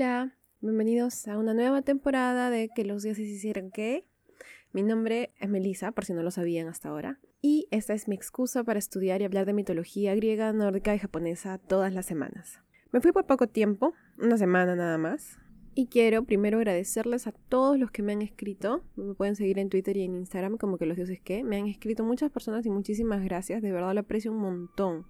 Hola, bienvenidos a una nueva temporada de Que los dioses hicieron qué. Mi nombre es Melissa, por si no lo sabían hasta ahora, y esta es mi excusa para estudiar y hablar de mitología griega, nórdica y japonesa todas las semanas. Me fui por poco tiempo, una semana nada más, y quiero primero agradecerles a todos los que me han escrito. Me pueden seguir en Twitter y en Instagram como que los dioses que. Me han escrito muchas personas y muchísimas gracias. De verdad lo aprecio un montón.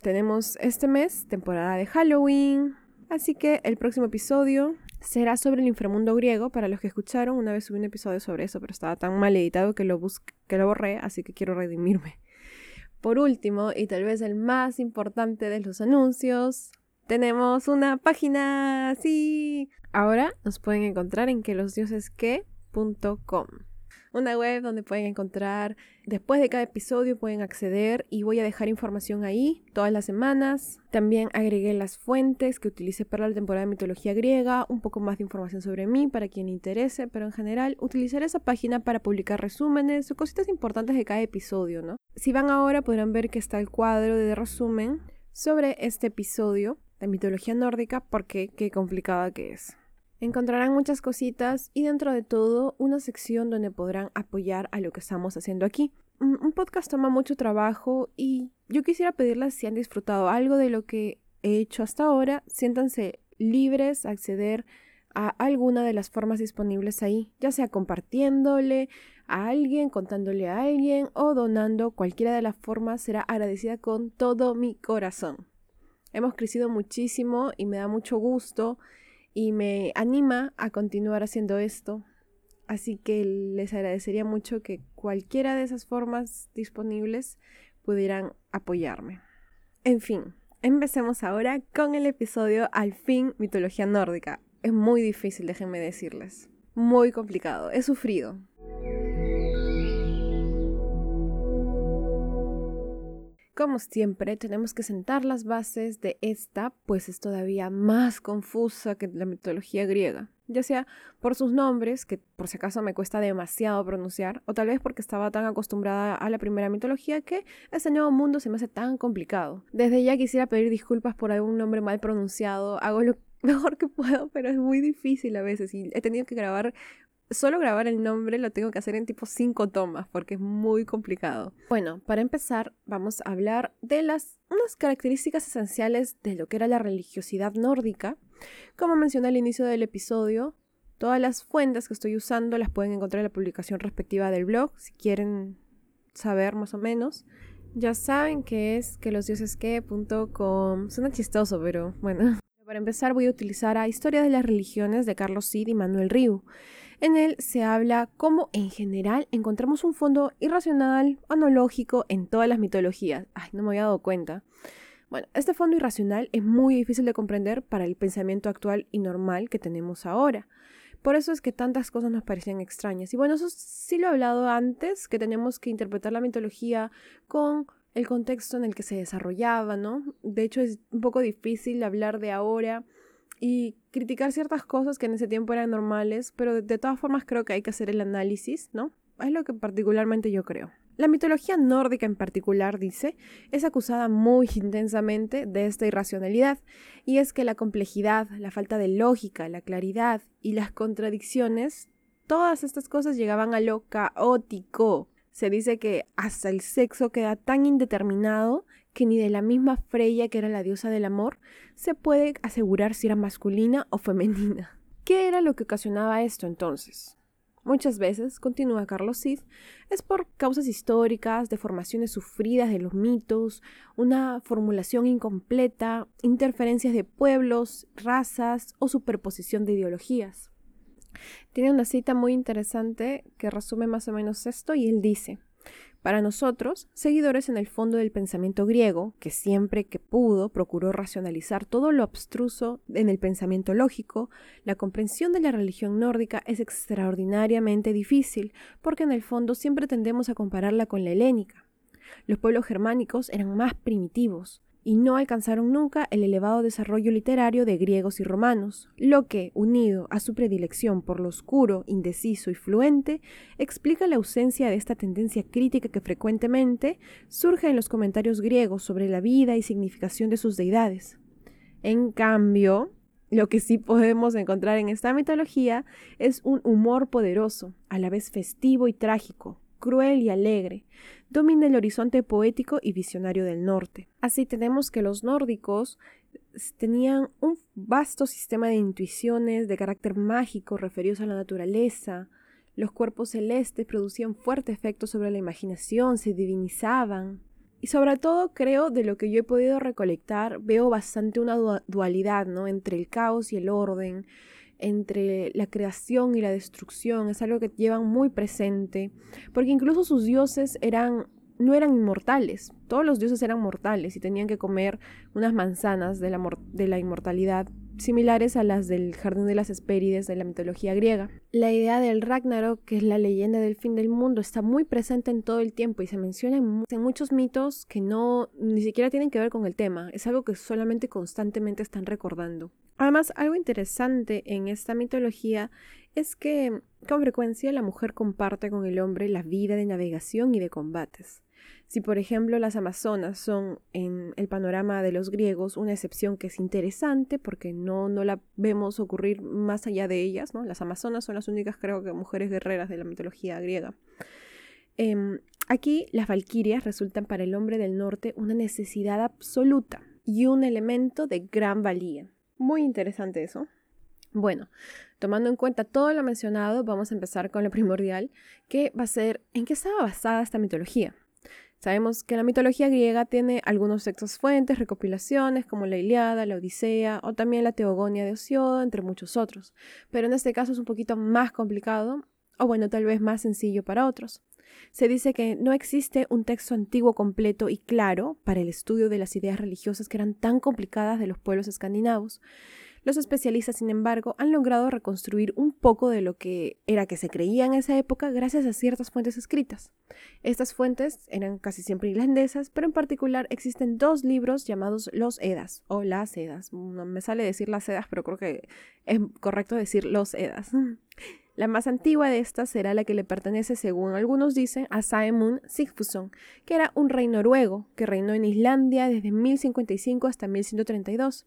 Tenemos este mes temporada de Halloween, Así que el próximo episodio será sobre el inframundo griego. Para los que escucharon, una vez subí un episodio sobre eso, pero estaba tan mal editado que lo, que lo borré, así que quiero redimirme. Por último, y tal vez el más importante de los anuncios, tenemos una página, sí. Ahora nos pueden encontrar en que los una web donde pueden encontrar, después de cada episodio pueden acceder y voy a dejar información ahí todas las semanas. También agregué las fuentes que utilicé para la temporada de mitología griega, un poco más de información sobre mí para quien interese, pero en general utilizaré esa página para publicar resúmenes o cositas importantes de cada episodio, ¿no? Si van ahora podrán ver que está el cuadro de resumen sobre este episodio de mitología nórdica porque qué complicada que es. Encontrarán muchas cositas y dentro de todo una sección donde podrán apoyar a lo que estamos haciendo aquí. Un podcast toma mucho trabajo y yo quisiera pedirles si han disfrutado algo de lo que he hecho hasta ahora, siéntanse libres a acceder a alguna de las formas disponibles ahí, ya sea compartiéndole a alguien, contándole a alguien o donando cualquiera de las formas, será agradecida con todo mi corazón. Hemos crecido muchísimo y me da mucho gusto y me anima a continuar haciendo esto. Así que les agradecería mucho que cualquiera de esas formas disponibles pudieran apoyarme. En fin, empecemos ahora con el episodio Al fin, mitología nórdica. Es muy difícil, déjenme decirles. Muy complicado, he sufrido. Como siempre, tenemos que sentar las bases de esta, pues es todavía más confusa que la mitología griega, ya sea por sus nombres, que por si acaso me cuesta demasiado pronunciar, o tal vez porque estaba tan acostumbrada a la primera mitología que este nuevo mundo se me hace tan complicado. Desde ya quisiera pedir disculpas por algún nombre mal pronunciado, hago lo mejor que puedo, pero es muy difícil a veces y he tenido que grabar solo grabar el nombre lo tengo que hacer en tipo 5 tomas porque es muy complicado. Bueno, para empezar vamos a hablar de las unas características esenciales de lo que era la religiosidad nórdica. Como mencioné al inicio del episodio, todas las fuentes que estoy usando las pueden encontrar en la publicación respectiva del blog si quieren saber más o menos. Ya saben que es que los dioses que.com. Suena chistoso, pero bueno. Para empezar voy a utilizar a Historia de las Religiones de Carlos Cid y Manuel Riu. En él se habla cómo en general encontramos un fondo irracional, analógico en todas las mitologías. Ay, no me había dado cuenta. Bueno, este fondo irracional es muy difícil de comprender para el pensamiento actual y normal que tenemos ahora. Por eso es que tantas cosas nos parecen extrañas. Y bueno, eso sí lo he hablado antes, que tenemos que interpretar la mitología con el contexto en el que se desarrollaba, ¿no? De hecho, es un poco difícil hablar de ahora y criticar ciertas cosas que en ese tiempo eran normales, pero de, todas formas creo que hay que hacer el análisis, ¿no? Es lo que particularmente yo creo. La mitología nórdica en particular, dice, es acusada muy intensamente de esta irracionalidad, y es que la complejidad, la falta de lógica, la claridad y las contradicciones, todas estas cosas llegaban a lo caótico. Se dice que hasta el sexo queda tan indeterminado que ni de la misma Freya, que era la diosa del amor, se puede asegurar si era masculina o femenina. ¿Qué era lo que ocasionaba esto entonces? Muchas veces, continúa Carlos Cid, es por causas históricas, deformaciones sufridas de los mitos, una formulación incompleta, interferencias de pueblos, razas o superposición de ideologías. Tiene una cita muy interesante que resume más o menos esto y él dice, para nosotros, seguidores en el fondo del pensamiento griego, que siempre que pudo procuró racionalizar todo lo abstruso en el pensamiento lógico, la comprensión de la religión nórdica es extraordinariamente difícil, porque en el fondo siempre tendemos a compararla con la helénica. Los pueblos germánicos eran más primitivos, y no alcanzaron nunca el elevado desarrollo literario de griegos y romanos, lo que, unido a su predilección por lo oscuro, indeciso y fluente, explica la ausencia de esta tendencia crítica que frecuentemente surge en los comentarios griegos sobre la vida y significación de sus deidades. En cambio, Lo que sí podemos encontrar en esta mitología es un humor poderoso, a la vez festivo y trágico, cruel y alegre. Domina el horizonte poético y visionario del norte. Así tenemos que los nórdicos tenían un vasto sistema de intuiciones de carácter mágico referidos a la naturaleza. Los cuerpos celestes producían fuerte efecto sobre la imaginación, se divinizaban. Y sobre todo creo de lo que yo he podido recolectar, veo bastante una dualidad ¿no? entre el caos y el orden, entre la creación y la destrucción, es algo que llevan muy presente, porque incluso sus dioses eran no eran inmortales, todos los dioses eran mortales y tenían que comer unas manzanas de la, de la inmortalidad similares a las del Jardín de las Hespérides de la mitología griega. La idea del Ragnarok, que es la leyenda del fin del mundo, está muy presente en todo el tiempo y se menciona en, en, muchos mitos que no ni siquiera tienen que ver con el tema, es algo que solamente constantemente están recordando. Además, algo interesante en esta mitología es que con frecuencia la mujer comparte con el hombre la vida de navegación y de combates. Si por ejemplo las amazonas son en el panorama de los griegos una excepción que es interesante porque no, no la vemos ocurrir más allá de ellas, ¿no? Las amazonas son las únicas creo que mujeres guerreras de la mitología griega. Em, aquí las valquirias resultan para el hombre del norte una necesidad absoluta y un elemento de gran valía. Muy interesante eso. Bueno, tomando en cuenta todo lo mencionado, vamos a empezar con lo primordial, que va a ser en qué estaba basada esta mitología. Sabemos que la mitología griega tiene algunos textos fuentes, recopilaciones como la Iliada, la Odisea o también la Teogonia de Osiodo, entre muchos otros. Pero en este caso es un poquito más complicado, o bueno, tal vez más sencillo para otros. Se dice que no existe un texto antiguo completo y claro para el estudio de las ideas religiosas que eran tan complicadas de los pueblos escandinavos. Los especialistas, sin embargo, han logrado reconstruir un poco de lo que era que se creía en esa época gracias a ciertas fuentes escritas. Estas fuentes eran casi siempre irlandesas, pero en particular existen dos libros llamados Los Edas o Las Edas. No me sale decir las Edas, pero creo que es correcto decir Los Edas. La más antigua de estas será la que le pertenece, según algunos dicen, a Saemund Sigfusson, que era un rey noruego que reinó en Islandia desde 1055 hasta 1132.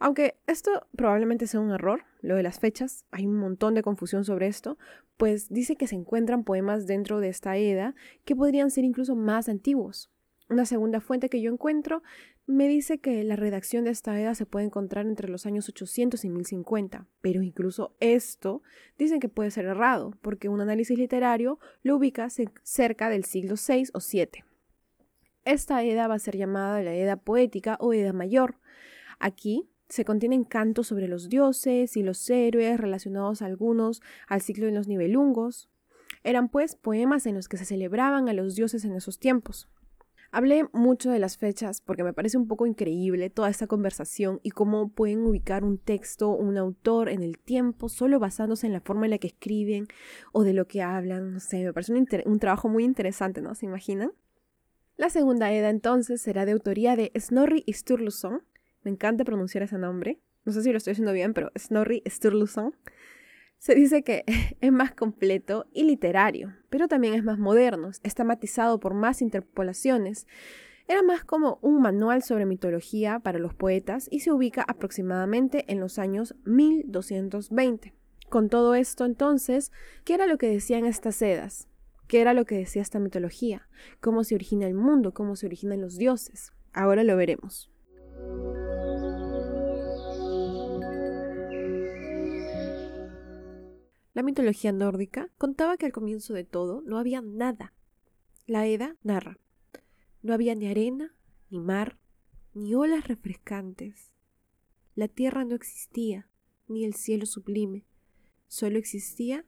Aunque esto probablemente sea un error, lo de las fechas, hay un montón de confusión sobre esto, pues dice que se encuentran poemas dentro de esta edad que podrían ser incluso más antiguos. Una segunda fuente que yo encuentro me dice que la redacción de esta edad se puede encontrar entre los años 800 y 1050, pero incluso esto dicen que puede ser errado, porque un análisis literario lo ubica cerca del siglo VI o VII. Esta edad va a ser llamada la edad poética o edad mayor. Aquí se contienen cantos sobre los dioses y los héroes relacionados algunos al ciclo de los nivelungos. Eran pues poemas en los que se celebraban a los dioses en esos tiempos. Hablé mucho de las fechas porque me parece un poco increíble toda esta conversación y cómo pueden ubicar un texto, un autor en el tiempo solo basándose en la forma en la que escriben o de lo que hablan. No sé, me parece un, un trabajo muy interesante, ¿no? ¿Se imaginan? La segunda edad entonces será de autoría de Snorri Sturluson me encanta pronunciar ese nombre. No sé si lo estoy haciendo bien, pero Snorri Sturluson. Se dice que es más completo y literario, pero también es más moderno, está matizado por más interpolaciones. Era más como un manual sobre mitología para los poetas y se ubica aproximadamente en los años 1220. Con todo esto, entonces, ¿qué era lo que decían estas sedas? ¿Qué era lo que decía esta mitología? ¿Cómo se origina el mundo? ¿Cómo se originan los dioses? Ahora lo veremos. La mitología nórdica contaba que al comienzo de todo no había nada. La Edda narra. No había ni arena, ni mar, ni olas refrescantes. La tierra no existía, ni el cielo sublime. Solo existía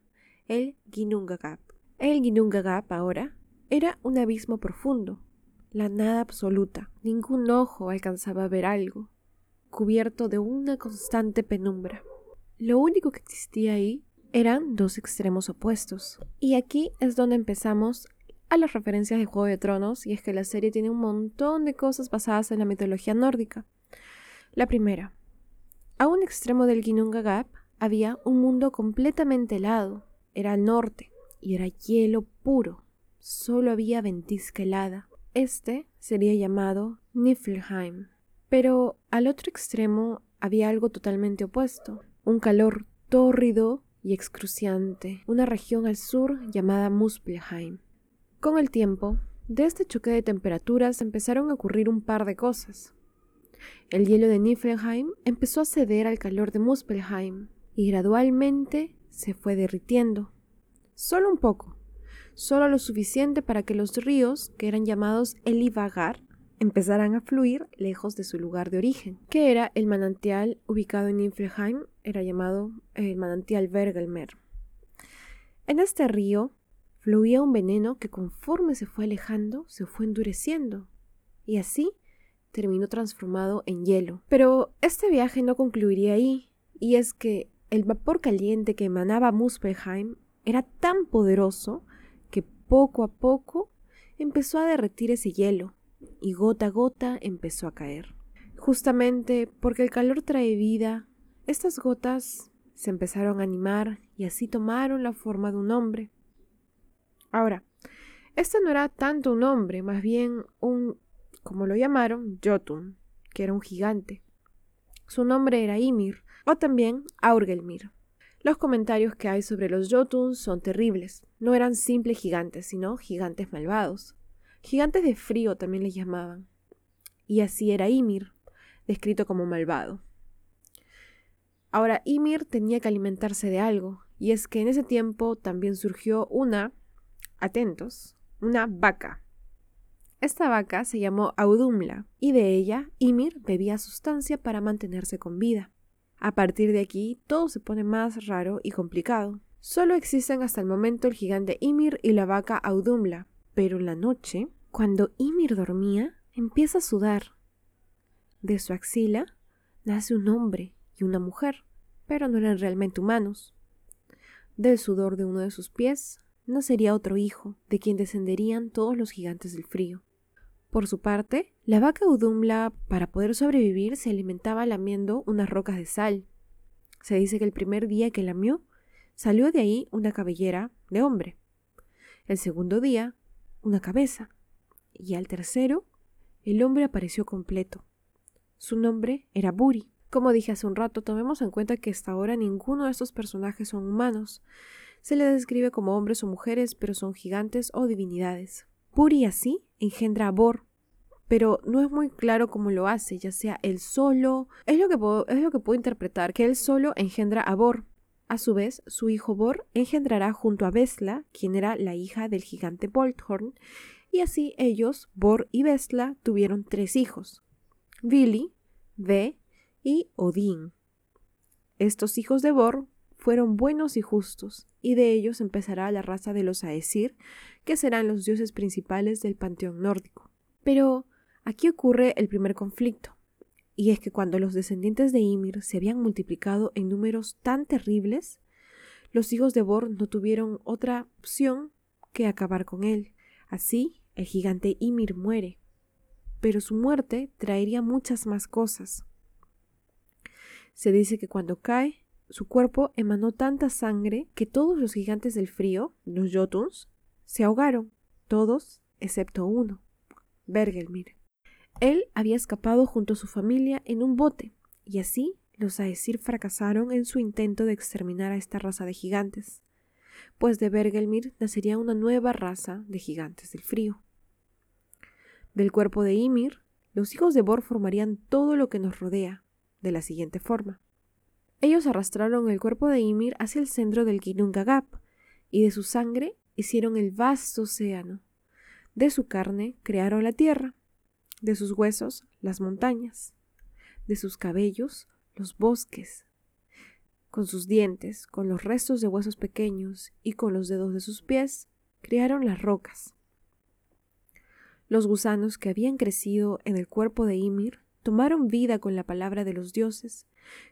el Ginnungagap. El Ginnungagap ahora era un abismo profundo, la nada absoluta. Ningún ojo alcanzaba a ver algo, cubierto de una constante penumbra. Lo único que existía ahí eran dos extremos opuestos. Y aquí es donde empezamos a las referencias de Juego de Tronos, y es que la serie tiene un montón de cosas basadas en la mitología nórdica. La primera, a un extremo del Ginnungagap había un mundo completamente helado, era norte, y era hielo puro, solo había ventisca helada. Este sería llamado Niflheim. Pero al otro extremo había algo totalmente opuesto, un calor tórrido y excruciante, una región al sur llamada Muspelheim. Con el tiempo, de este choque de temperaturas empezaron a ocurrir un par de cosas. El hielo de Niflheim empezó a ceder al calor de Muspelheim y gradualmente se fue derritiendo. Solo un poco, solo lo suficiente para que los ríos, que eran llamados Elivagar, empezaran a fluir lejos de su lugar de origen, que era el manantial ubicado en Niflheim, era llamado el manantial Bergelmer. En este río fluía un veneno que conforme se fue alejando se fue endureciendo, y así terminó transformado en hielo. Pero este viaje no concluiría ahí, y es que el vapor caliente que emanaba Muspelheim era tan poderoso poco a poco empezó a derretir ese hielo, y gota a gota empezó a caer. Justamente porque el calor trae vida, estas gotas se empezaron a animar y así tomaron la forma de un hombre. Ahora, este no era tanto un hombre, más bien un, como lo llamaron, Jotun, que era un gigante. Su nombre era Ymir, o también Aurgelmir. Los comentarios que hay sobre los Jotuns son terribles. No eran simples gigantes, sino gigantes malvados. Gigantes de frío también les llamaban. Y así era Ymir, descrito como malvado. Ahora, Ymir tenía que alimentarse de algo, y es que en ese tiempo también surgió una, atentos, una vaca. Esta vaca se llamó Audumla, y de ella Ymir bebía sustancia para mantenerse con vida. A partir de aquí, todo se pone más raro y complicado. Solo existen hasta el momento el gigante Ymir y la vaca Audumla, pero en la noche, cuando Ymir dormía, empieza a sudar. De su axila nace un hombre y una mujer, pero no eran realmente humanos. Del sudor de uno de sus pies nacería otro hijo, de quien descenderían todos los gigantes del frío. Por su parte, la vaca Udumla, para poder sobrevivir, se alimentaba lamiendo unas rocas de sal. Se dice que el primer día que lamió, salió de ahí una cabellera de hombre. El segundo día, una cabeza, y al tercero, el hombre apareció completo. Su nombre era Buri. Como dije hace un rato, tomemos en cuenta que hasta ahora ninguno de estos personajes son humanos. Se les describe como hombres o mujeres, pero son gigantes o divinidades. Buri así engendra a Bor, pero no es muy claro cómo lo hace, ya sea él solo, es lo que puedo, es lo que puedo interpretar, que él solo engendra a Bor. A su vez, su hijo Bor engendrará junto a Vesla, quien era la hija del gigante Bolthorn, y así ellos, Bor y Vesla, tuvieron tres hijos, Vili, Ve y Odín. Estos hijos de Bor fueron buenos y justos, y de ellos empezará la raza de los Aesir, que serán los dioses principales del panteón nórdico. Pero aquí ocurre el primer conflicto. Y es que cuando los descendientes de Ymir se habían multiplicado en números tan terribles, los hijos de Bor no tuvieron otra opción que acabar con él. Así, el gigante Ymir muere. Pero su muerte traería muchas más cosas. Se dice que cuando cae, su cuerpo emanó tanta sangre que todos los gigantes del frío, los Jotuns, se ahogaron, todos excepto uno, Bergelmir. Él había escapado junto a su familia en un bote, y así los Aesir fracasaron en su intento de exterminar a esta raza de gigantes, pues de Bergelmir nacería una nueva raza de gigantes del frío. Del cuerpo de Ymir, los hijos de Bor formarían todo lo que nos rodea, de la siguiente forma. Ellos arrastraron el cuerpo de Ymir hacia el centro del Ginnungagap, y de su sangre hicieron el vasto océano. De su carne crearon la tierra, de sus huesos las montañas, de sus cabellos los bosques, con sus dientes, con los restos de huesos pequeños y con los dedos de sus pies, crearon las rocas. Los gusanos que habían crecido en el cuerpo de Ymir tomaron vida con la palabra de los dioses,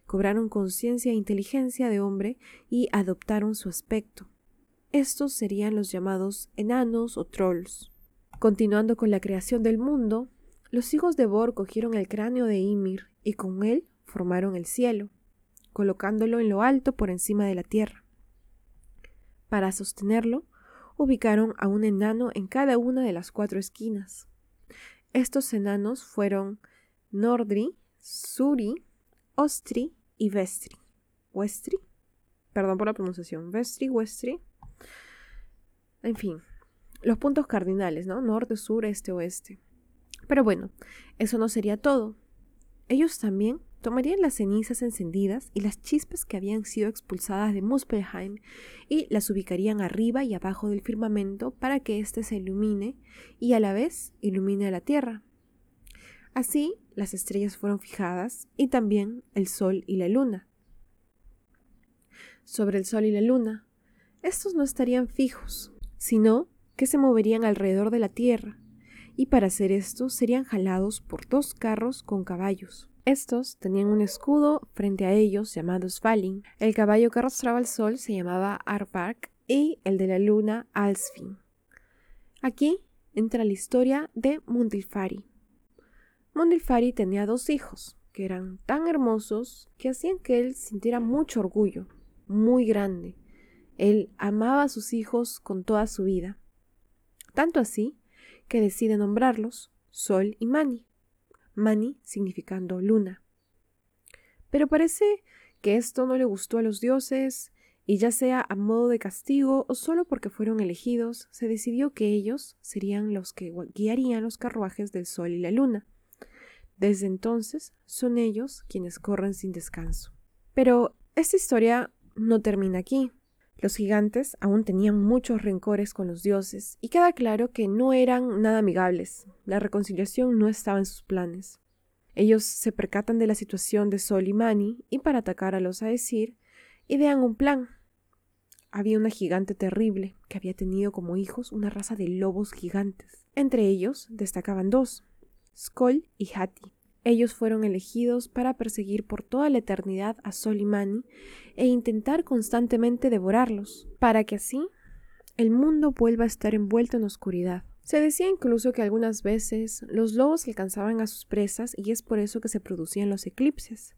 cobraron conciencia e inteligencia de hombre y adoptaron su aspecto. Estos serían los llamados enanos o trolls. Continuando con la creación del mundo, los hijos de Bor cogieron el cráneo de Ymir y con él formaron el cielo, colocándolo en lo alto por encima de la tierra. Para sostenerlo, ubicaron a un enano en cada una de las cuatro esquinas. Estos enanos fueron Nordri, Suri, Ostri y Vestri. Westri, perdón por la pronunciación, Vestri, Westri. En fin, los puntos cardinales, ¿no? Norte, sur, este, oeste. Pero bueno, eso no sería todo. Ellos también tomarían las cenizas encendidas y las chispas que habían sido expulsadas de Muspelheim y las ubicarían arriba y abajo del firmamento para que éste se ilumine y a la vez ilumine a la tierra. Así, las estrellas fueron fijadas y también el sol y la luna. Sobre el sol y la luna, estos no estarían fijos, sino que se moverían alrededor de la tierra, y para hacer esto serían jalados por dos carros con caballos. Estos tenían un escudo frente a ellos llamado Svalin. El caballo que arrastraba el sol se llamaba Arpark y el de la luna Alsfin. Aquí entra la historia de Mundilfari. Mundilfari tenía dos hijos, que eran tan hermosos que hacían que él sintiera mucho orgullo, muy grande. Él amaba a sus hijos con toda su vida. Tanto así que decide nombrarlos Sol y Mani. Mani significando luna. Pero parece que esto no le gustó a los dioses, y ya sea a modo de castigo o solo porque fueron elegidos, se decidió que ellos serían los que guiarían los carruajes del sol y la luna. Desde entonces son ellos quienes corren sin descanso. Pero esta historia no termina aquí. Los gigantes aún tenían muchos rencores con los dioses, y queda claro que no eran nada amigables. La reconciliación no estaba en sus planes. Ellos se percatan de la situación de Sol y Mani, y para atacar a los Aesir, idean un plan. Había una gigante terrible que había tenido como hijos una raza de lobos gigantes. Entre ellos destacaban dos, Skoll y Hati. Ellos fueron elegidos para perseguir por toda la eternidad a Sol y Mani e intentar constantemente devorarlos, para que así el mundo vuelva a estar envuelto en oscuridad. Se decía incluso que algunas veces los lobos alcanzaban a sus presas y es por eso que se producían los eclipses.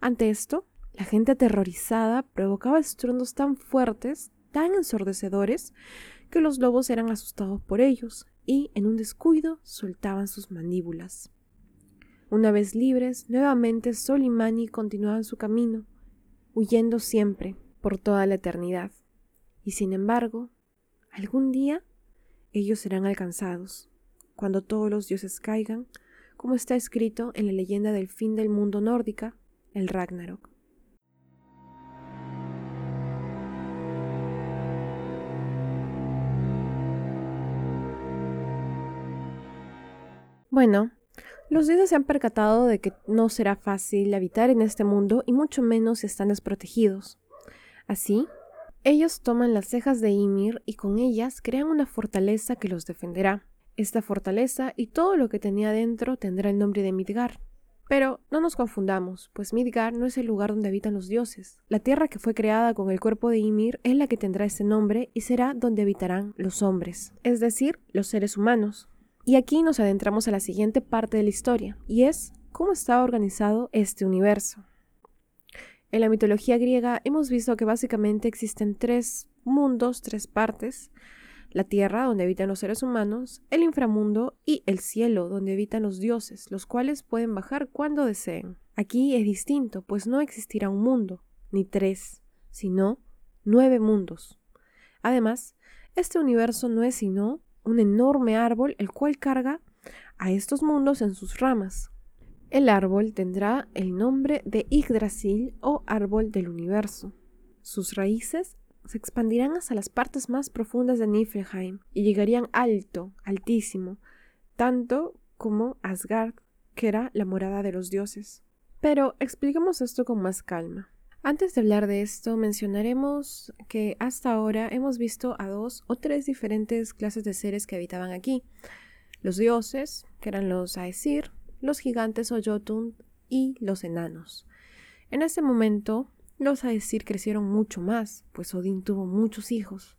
Ante esto, la gente aterrorizada provocaba estruendos tan fuertes, tan ensordecedores, que los lobos eran asustados por ellos y, en un descuido, soltaban sus mandíbulas. Una vez libres, nuevamente Sol y Mani continuaban su camino, huyendo siempre por toda la eternidad. Y sin embargo, algún día ellos serán alcanzados, cuando todos los dioses caigan, como está escrito en la leyenda del fin del mundo nórdica, el Ragnarok. Bueno, los dioses se han percatado de que no será fácil habitar en este mundo y mucho menos están desprotegidos. Así, ellos toman las cejas de Ymir y con ellas crean una fortaleza que los defenderá. Esta fortaleza y todo lo que tenía dentro tendrá el nombre de Midgar. Pero no nos confundamos, pues Midgar no es el lugar donde habitan los dioses. La tierra que fue creada con el cuerpo de Ymir es la que tendrá ese nombre y será donde habitarán los hombres, es decir, los seres humanos. Y aquí nos adentramos a la siguiente parte de la historia, y es cómo estaba organizado este universo. En la mitología griega hemos visto que básicamente existen tres mundos, tres partes. La tierra, donde habitan los seres humanos, el inframundo y el cielo, donde habitan los dioses, los cuales pueden bajar cuando deseen. Aquí es distinto, pues no existirá un mundo, ni tres, sino nueve mundos. Además, este universo no es sino un enorme árbol el cual carga a estos mundos en sus ramas. El árbol tendrá el nombre de Yggdrasil o árbol del universo. Sus raíces se expandirán hasta las partes más profundas de Niflheim y llegarían alto, altísimo, tanto como Asgard, que era la morada de los dioses. Pero expliquemos esto con más calma. Antes de hablar de esto, mencionaremos que hasta ahora hemos visto a dos o tres diferentes clases de seres que habitaban aquí. Los dioses, que eran los Aesir, los gigantes o Jotun y los enanos. En ese momento, los Aesir crecieron mucho más, pues Odín tuvo muchos hijos.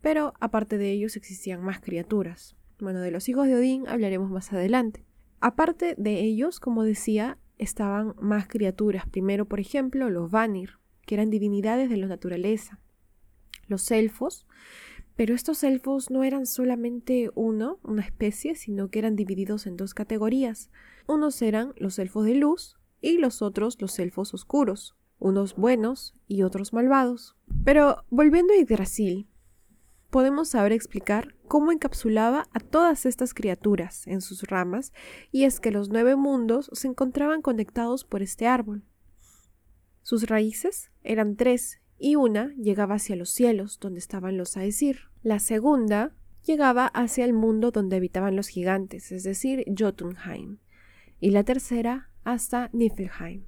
Pero aparte de ellos existían más criaturas. Bueno, de los hijos de Odín hablaremos más adelante. Aparte de ellos, como decía, estaban más criaturas. Primero, por ejemplo, los Vanir, que eran divinidades de la naturaleza. Los elfos, pero estos elfos no eran solamente uno, una especie, sino que eran divididos en dos categorías. Unos eran los elfos de luz y los otros los elfos oscuros, unos buenos y otros malvados. Pero volviendo a Yggdrasil, podemos saber explicar cómo encapsulaba a todas estas criaturas en sus ramas, y es que los nueve mundos se encontraban conectados por este árbol. Sus raíces eran tres, y una llegaba hacia los cielos, donde estaban los Aesir. La segunda llegaba hacia el mundo donde habitaban los gigantes, es decir, Jotunheim. Y la tercera hasta Niflheim.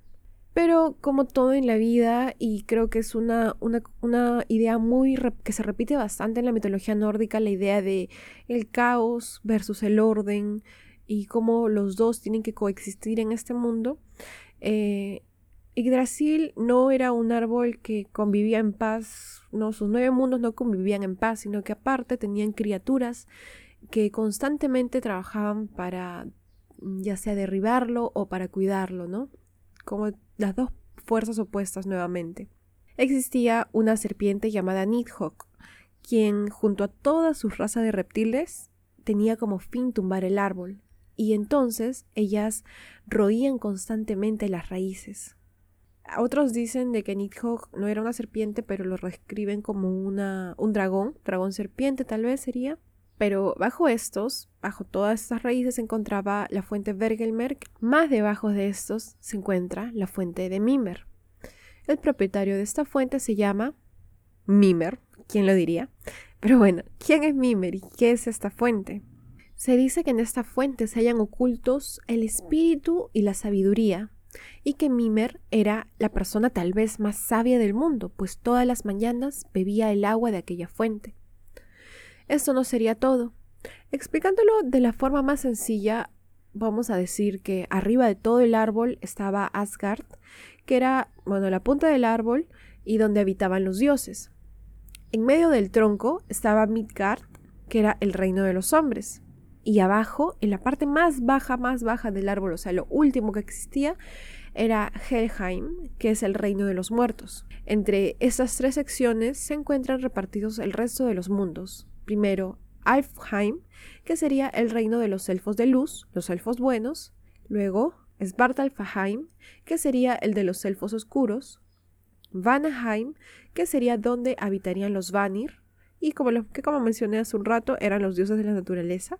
Pero como todo en la vida, y creo que es una, una, idea muy que se repite bastante en la mitología nórdica, la idea de el caos versus el orden y cómo los dos tienen que coexistir en este mundo. Eh, Yggdrasil no era un árbol que convivía en paz, no, sus nueve mundos no convivían en paz, sino que aparte tenían criaturas que constantemente trabajaban para ya sea derribarlo o para cuidarlo, ¿no? Como las dos fuerzas opuestas nuevamente. Existía una serpiente llamada Nidhogg, quien junto a toda su raza de reptiles tenía como fin tumbar el árbol, y entonces ellas roían constantemente las raíces. Otros dicen de que Nidhogg no era una serpiente, pero lo reescriben como una, un dragón, dragón serpiente tal vez sería. Pero bajo estos, bajo todas estas raíces se encontraba la fuente Vergelmerk, más debajo de estos se encuentra la fuente de Mimer. El propietario de esta fuente se llama Mimer, ¿quién lo diría? Pero bueno, ¿quién es Mimer y qué es esta fuente? Se dice que en esta fuente se hallan ocultos el espíritu y la sabiduría, y que Mimer era la persona tal vez más sabia del mundo, pues todas las mañanas bebía el agua de aquella fuente. Esto no sería todo. Explicándolo de la forma más sencilla, vamos a decir que arriba de todo el árbol estaba Asgard, que era, bueno, la punta del árbol y donde habitaban los dioses. En medio del tronco estaba Midgard, que era el reino de los hombres. Y abajo, en la parte más baja, más baja del árbol, o sea, lo último que existía, era Helheim, que es el reino de los muertos. Entre estas tres secciones se encuentran repartidos el resto de los mundos, primero Alfheim, que sería el reino de los elfos de luz, los elfos buenos, luego Svartalfheim, que sería el de los elfos oscuros, Vanaheim, que sería donde habitarían los Vanir, y como que como mencioné hace un rato, eran los dioses de la naturaleza,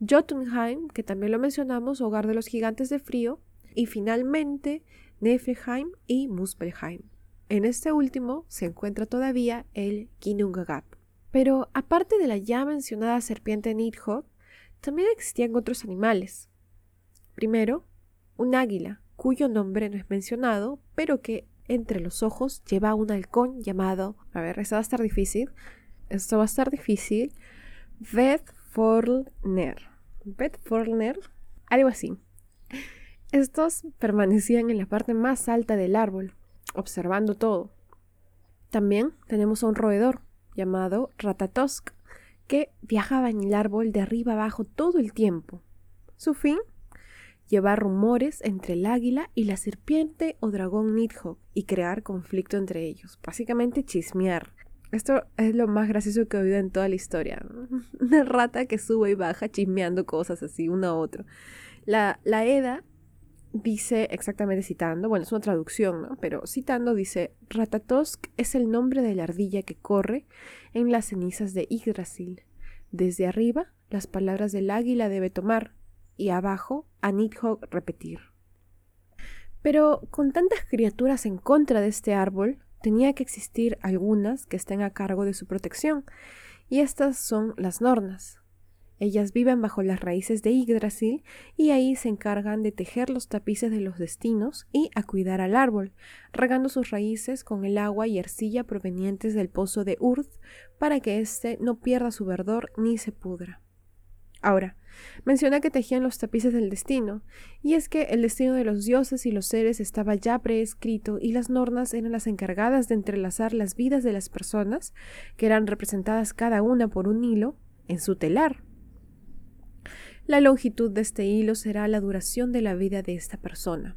Jotunheim, que también lo mencionamos, hogar de los gigantes de frío, y finalmente Nefeheim y Muspelheim. En este último se encuentra todavía el Ginnungagap. Pero aparte de la ya mencionada serpiente Nidhogg, también existían otros animales. Primero, un águila, cuyo nombre no es mencionado, pero que entre los ojos lleva un halcón llamado, a ver, esto va a estar difícil, esto va a estar difícil, Vedforner. Vedforner, algo así. Estos permanecían en la parte más alta del árbol, observando todo. También tenemos a un roedor, llamado Ratatosk, que viajaba en el árbol de arriba abajo todo el tiempo. Su fin, llevar rumores entre el águila y la serpiente o dragón Nidhogg y crear conflicto entre ellos, básicamente chismear. Esto es lo más gracioso que he oído en toda la historia. Una rata que sube y baja chismeando cosas así, uno a otro. La, la Eda dice exactamente citando, bueno, es una traducción, ¿no? Pero citando dice, Ratatosk es el nombre de la ardilla que corre en las cenizas de Yggdrasil. Desde arriba, las palabras del águila debe tomar y abajo, a Nidhogg repetir. Pero con tantas criaturas en contra de este árbol, tenía que existir algunas que estén a cargo de su protección, y estas son las Nornas, ellas viven bajo las raíces de Yggdrasil y ahí se encargan de tejer los tapices de los destinos y a cuidar al árbol, regando sus raíces con el agua y arcilla provenientes del pozo de Urd para que éste no pierda su verdor ni se pudra. Ahora, menciona que tejían los tapices del destino, y es que el destino de los dioses y los seres estaba ya preescrito y las nornas eran las encargadas de entrelazar las vidas de las personas, que eran representadas cada una por un hilo, en su telar. La longitud de este hilo será la duración de la vida de esta persona.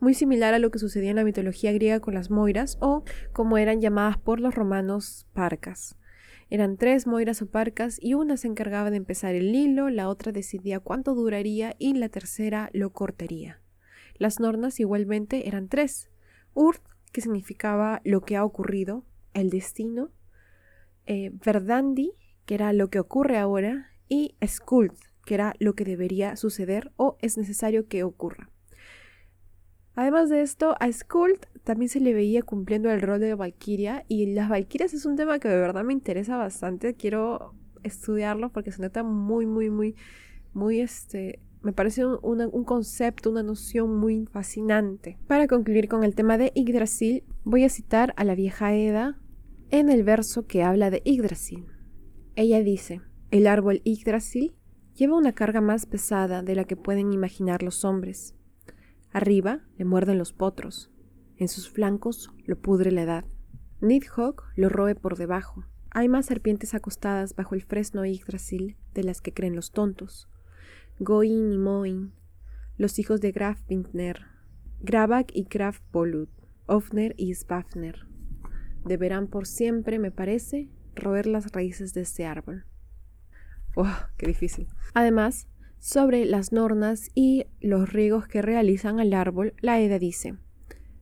Muy similar a lo que sucedía en la mitología griega con las moiras o, como eran llamadas por los romanos, parcas. Eran tres moiras o parcas y una se encargaba de empezar el hilo, la otra decidía cuánto duraría y la tercera lo cortaría. Las nornas igualmente eran tres. Urt, que significaba lo que ha ocurrido, el destino. Eh, Verdandi, que era lo que ocurre ahora. Y Skuld, que era lo que debería suceder o es necesario que ocurra. Además de esto, a Skuld también se le veía cumpliendo el rol de Valkyria y las Valkyrias es un tema que de verdad me interesa bastante. Quiero estudiarlo porque se nota muy, muy, muy, muy este, me parece un, concepto, una noción muy fascinante. Para concluir con el tema de Yggdrasil, voy a citar a la vieja Eda en el verso que habla de Yggdrasil. Ella dice, el árbol Yggdrasil lleva una carga más pesada de la que pueden imaginar los hombres. Arriba le muerden los potros, en sus flancos lo pudre la edad. Nidhogg lo roe por debajo. Hay más serpientes acostadas bajo el fresno Yggdrasil de las que creen los tontos. Goin y Moin, los hijos de Graf Wintner, Grabak y Graf Polut, Ofner y Svafner. Deberán por siempre, me parece, roer las raíces de este árbol. ¡Oh, qué difícil! Además, sobre las nornas y los riegos que realizan al árbol, la Eda dice: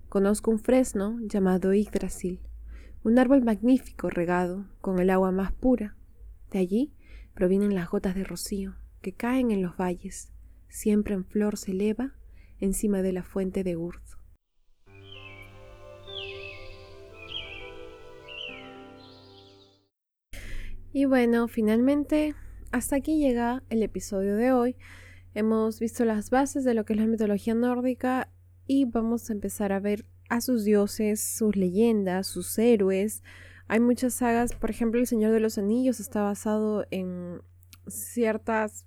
Conozco un fresno llamado Yggdrasil, un árbol magnífico regado con el agua más pura. De allí provienen las gotas de rocío que caen en los valles, siempre en flor se eleva encima de la fuente de Urd. Y bueno, finalmente hasta aquí llega el episodio de hoy. Hemos visto las bases de lo que es la mitología nórdica y vamos a empezar a ver a sus dioses, sus leyendas, sus héroes. Hay muchas sagas, por ejemplo, El Señor de los Anillos está basado en ciertas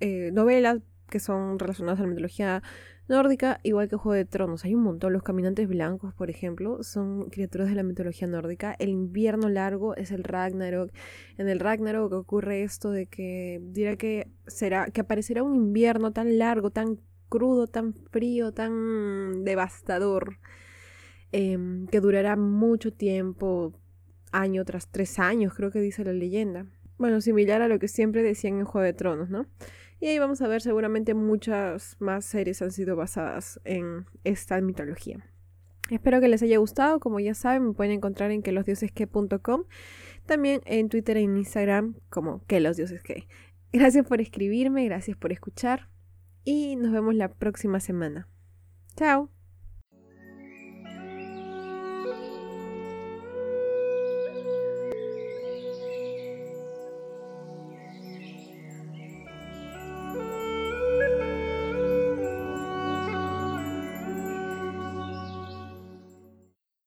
eh, novelas que son relacionadas a la mitología nórdica, igual que Juego de Tronos. Hay un montón. Los caminantes blancos, por ejemplo, son criaturas de la mitología nórdica. El invierno largo es el Ragnarok. En el Ragnarok ocurre esto de que dirá que será que aparecerá un invierno tan largo, tan crudo, tan frío, tan devastador, em, que durará mucho tiempo, año tras tres años, creo que dice la leyenda. Bueno, similar a lo que siempre decían en Juego de Tronos, ¿no? Y ahí vamos a ver seguramente muchas más series han sido basadas en esta mitología. Espero que les haya gustado. Como ya saben, me pueden encontrar en quelosdiosesque.com. También en Twitter e Instagram como que los dioses que. Gracias por escribirme, gracias por escuchar y nos vemos la próxima semana. Chao.